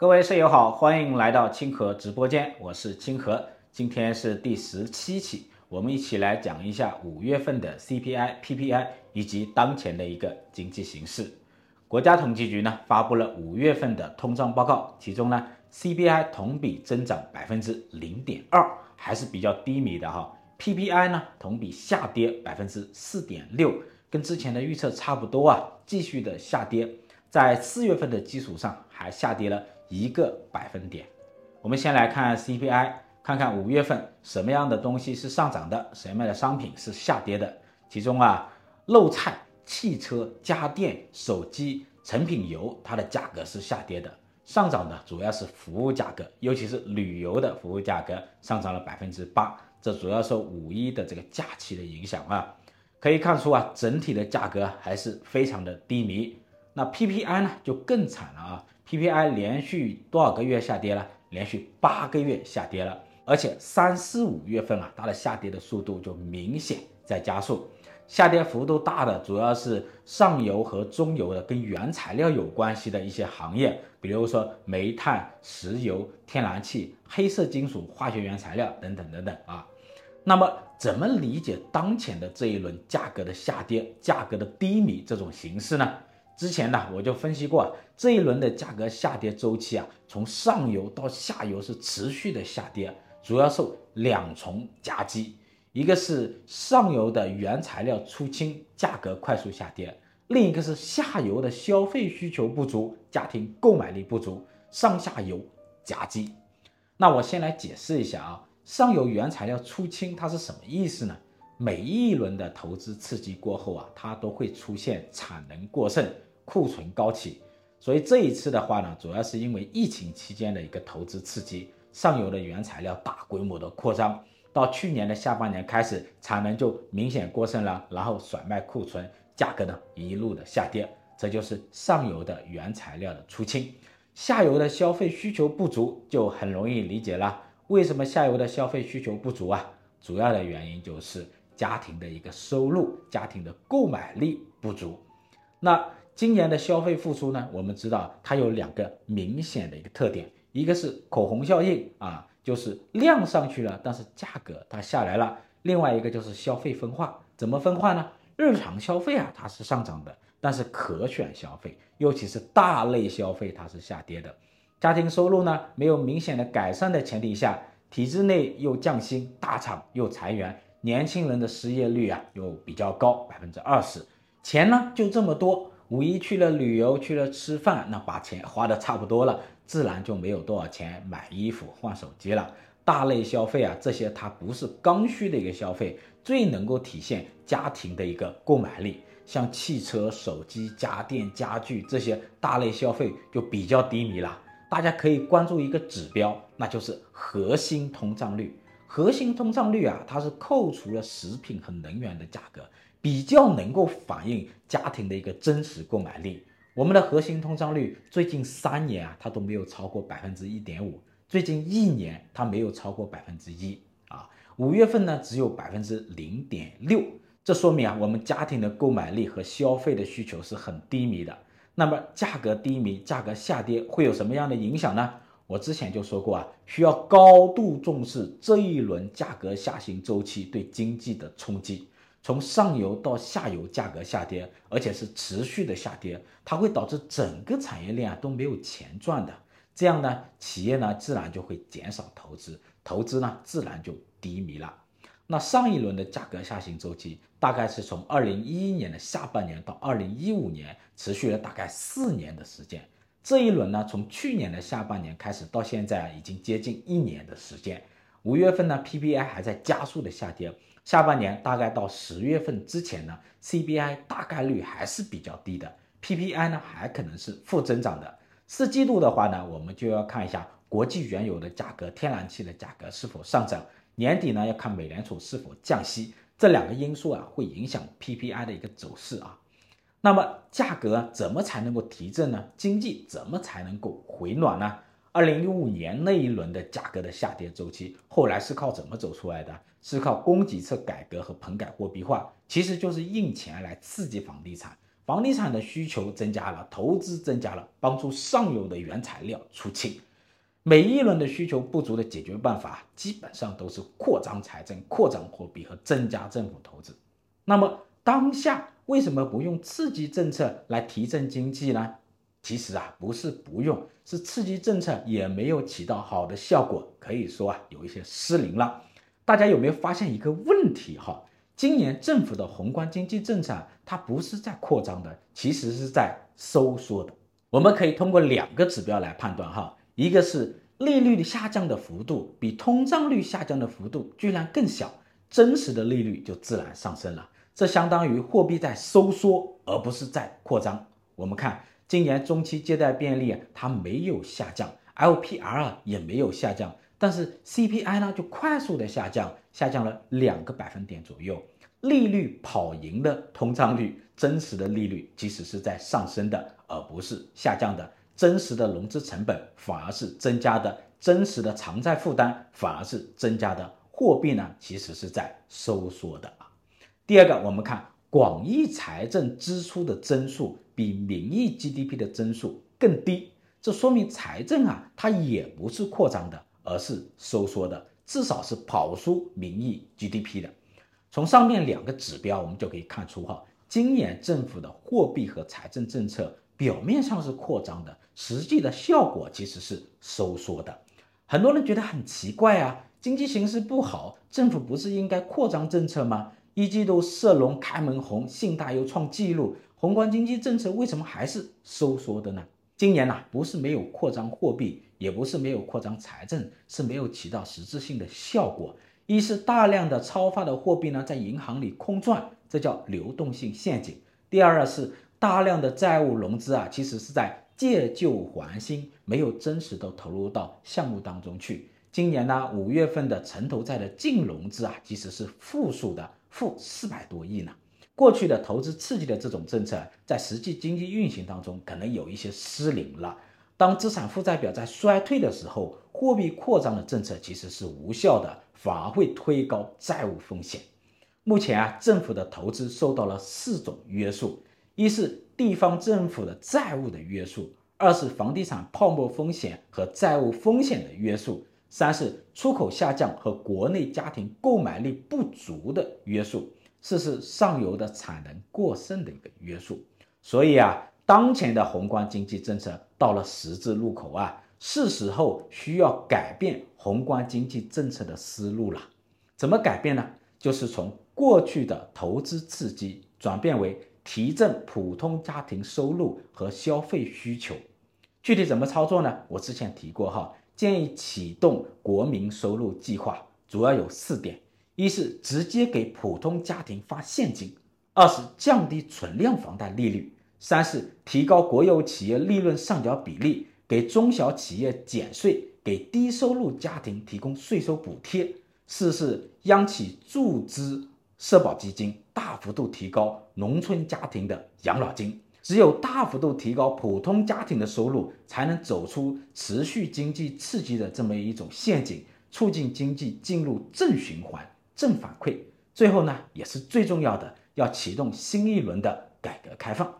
各位舍友好，欢迎来到清河直播间，我是清河。今天是第十七期，我们一起来讲一下五月份的 CPI、PPI 以及当前的一个经济形势。国家统计局呢发布了五月份的通胀报告，其中呢 CPI 同比增长百分之零点二，还是比较低迷的哈。PPI 呢同比下跌百分之四点六，跟之前的预测差不多啊，继续的下跌，在四月份的基础上还下跌了。一个百分点，我们先来看 CPI，看看五月份什么样的东西是上涨的，什么样的商品是下跌的。其中啊，肉菜、汽车、家电、手机、成品油，它的价格是下跌的。上涨的主要是服务价格，尤其是旅游的服务价格上涨了百分之八，这主要受五一的这个假期的影响啊。可以看出啊，整体的价格还是非常的低迷。那 PPI 呢，就更惨了啊。PPI 连续多少个月下跌了？连续八个月下跌了，而且三四五月份啊，它的下跌的速度就明显在加速。下跌幅度大的主要是上游和中游的跟原材料有关系的一些行业，比如说煤炭、石油、天然气、黑色金属、化学原材料等等等等啊。那么怎么理解当前的这一轮价格的下跌、价格的低迷这种形势呢？之前呢，我就分析过这一轮的价格下跌周期啊，从上游到下游是持续的下跌，主要受两重夹击，一个是上游的原材料出清，价格快速下跌；另一个是下游的消费需求不足，家庭购买力不足，上下游夹击。那我先来解释一下啊，上游原材料出清它是什么意思呢？每一轮的投资刺激过后啊，它都会出现产能过剩。库存高企，所以这一次的话呢，主要是因为疫情期间的一个投资刺激，上游的原材料大规模的扩张，到去年的下半年开始，产能就明显过剩了，然后甩卖库存，价格呢一路的下跌，这就是上游的原材料的出清，下游的消费需求不足就很容易理解了。为什么下游的消费需求不足啊？主要的原因就是家庭的一个收入，家庭的购买力不足，那。今年的消费复苏呢，我们知道它有两个明显的一个特点，一个是口红效应啊，就是量上去了，但是价格它下来了；另外一个就是消费分化，怎么分化呢？日常消费啊它是上涨的，但是可选消费，尤其是大类消费它是下跌的。家庭收入呢没有明显的改善的前提下，体制内又降薪，大厂又裁员，年轻人的失业率啊又比较高，百分之二十，钱呢就这么多。五一去了旅游，去了吃饭，那把钱花的差不多了，自然就没有多少钱买衣服、换手机了。大类消费啊，这些它不是刚需的一个消费，最能够体现家庭的一个购买力。像汽车、手机、家电、家具这些大类消费就比较低迷了。大家可以关注一个指标，那就是核心通胀率。核心通胀率啊，它是扣除了食品和能源的价格。比较能够反映家庭的一个真实购买力。我们的核心通胀率最近三年啊，它都没有超过百分之一点五，最近一年它没有超过百分之一啊。五月份呢，只有百分之零点六，这说明啊，我们家庭的购买力和消费的需求是很低迷的。那么价格低迷，价格下跌会有什么样的影响呢？我之前就说过啊，需要高度重视这一轮价格下行周期对经济的冲击。从上游到下游价格下跌，而且是持续的下跌，它会导致整个产业链啊都没有钱赚的。这样呢，企业呢自然就会减少投资，投资呢自然就低迷了。那上一轮的价格下行周期大概是从二零一一年的下半年到二零一五年，持续了大概四年的时间。这一轮呢，从去年的下半年开始到现在，已经接近一年的时间。五月份呢，PPI 还在加速的下跌。下半年大概到十月份之前呢，CPI 大概率还是比较低的，PPI 呢还可能是负增长的。四季度的话呢，我们就要看一下国际原油的价格、天然气的价格是否上涨。年底呢要看美联储是否降息，这两个因素啊会影响 PPI 的一个走势啊。那么价格怎么才能够提振呢？经济怎么才能够回暖呢？二零一五年那一轮的价格的下跌周期，后来是靠怎么走出来的？是靠供给侧改革和棚改货币化，其实就是印钱来刺激房地产。房地产的需求增加了，投资增加了，帮助上游的原材料出清。每一轮的需求不足的解决办法，基本上都是扩张财政、扩张货币和增加政府投资。那么当下为什么不用刺激政策来提振经济呢？其实啊，不是不用，是刺激政策也没有起到好的效果，可以说啊，有一些失灵了。大家有没有发现一个问题哈？今年政府的宏观经济政策，它不是在扩张的，其实是在收缩的。我们可以通过两个指标来判断哈，一个是利率的下降的幅度比通胀率下降的幅度居然更小，真实的利率就自然上升了。这相当于货币在收缩，而不是在扩张。我们看今年中期借贷便利它没有下降，LPR 啊也没有下降。但是 CPI 呢，就快速的下降，下降了两个百分点左右，利率跑赢了通胀率，真实的利率其实是在上升的，而不是下降的，真实的融资成本反而是增加的，真实的偿债负担反而是增加的，货币呢其实是在收缩的。啊。第二个，我们看广义财政支出的增速比名义 GDP 的增速更低，这说明财政啊它也不是扩张的。而是收缩的，至少是跑输名义 GDP 的。从上面两个指标，我们就可以看出哈，今年政府的货币和财政政策表面上是扩张的，实际的效果其实是收缩的。很多人觉得很奇怪啊，经济形势不好，政府不是应该扩张政策吗？一季度社融开门红，信贷又创纪录，宏观经济政策为什么还是收缩的呢？今年呐、不是没有扩张货币，也不是没有扩张财政，是没有起到实质性的效果。一是大量的超发的货币呢，在银行里空转，这叫流动性陷阱；第二是大量的债务融资啊，其实是在借旧还新，没有真实的投入到项目当中去。今年呢，五月份的城投债的净融资啊，其实是负数的，负四百多亿呢。过去的投资刺激的这种政策，在实际经济运行当中可能有一些失灵了。当资产负债表在衰退的时候，货币扩张的政策其实是无效的，反而会推高债务风险。目前啊，政府的投资受到了四种约束：一是地方政府的债务的约束；二是房地产泡沫风险和债务风险的约束；三是出口下降和国内家庭购买力不足的约束。四是上游的产能过剩的一个约束，所以啊，当前的宏观经济政策到了十字路口啊，是时候需要改变宏观经济政策的思路了。怎么改变呢？就是从过去的投资刺激转变为提振普通家庭收入和消费需求。具体怎么操作呢？我之前提过哈，建议启动国民收入计划，主要有四点。一是直接给普通家庭发现金，二是降低存量房贷利率，三是提高国有企业利润上缴比例，给中小企业减税，给低收入家庭提供税收补贴，四是央企注资社保基金，大幅度提高农村家庭的养老金。只有大幅度提高普通家庭的收入，才能走出持续经济刺激的这么一种陷阱，促进经济进入正循环。正反馈，最后呢，也是最重要的，要启动新一轮的改革开放。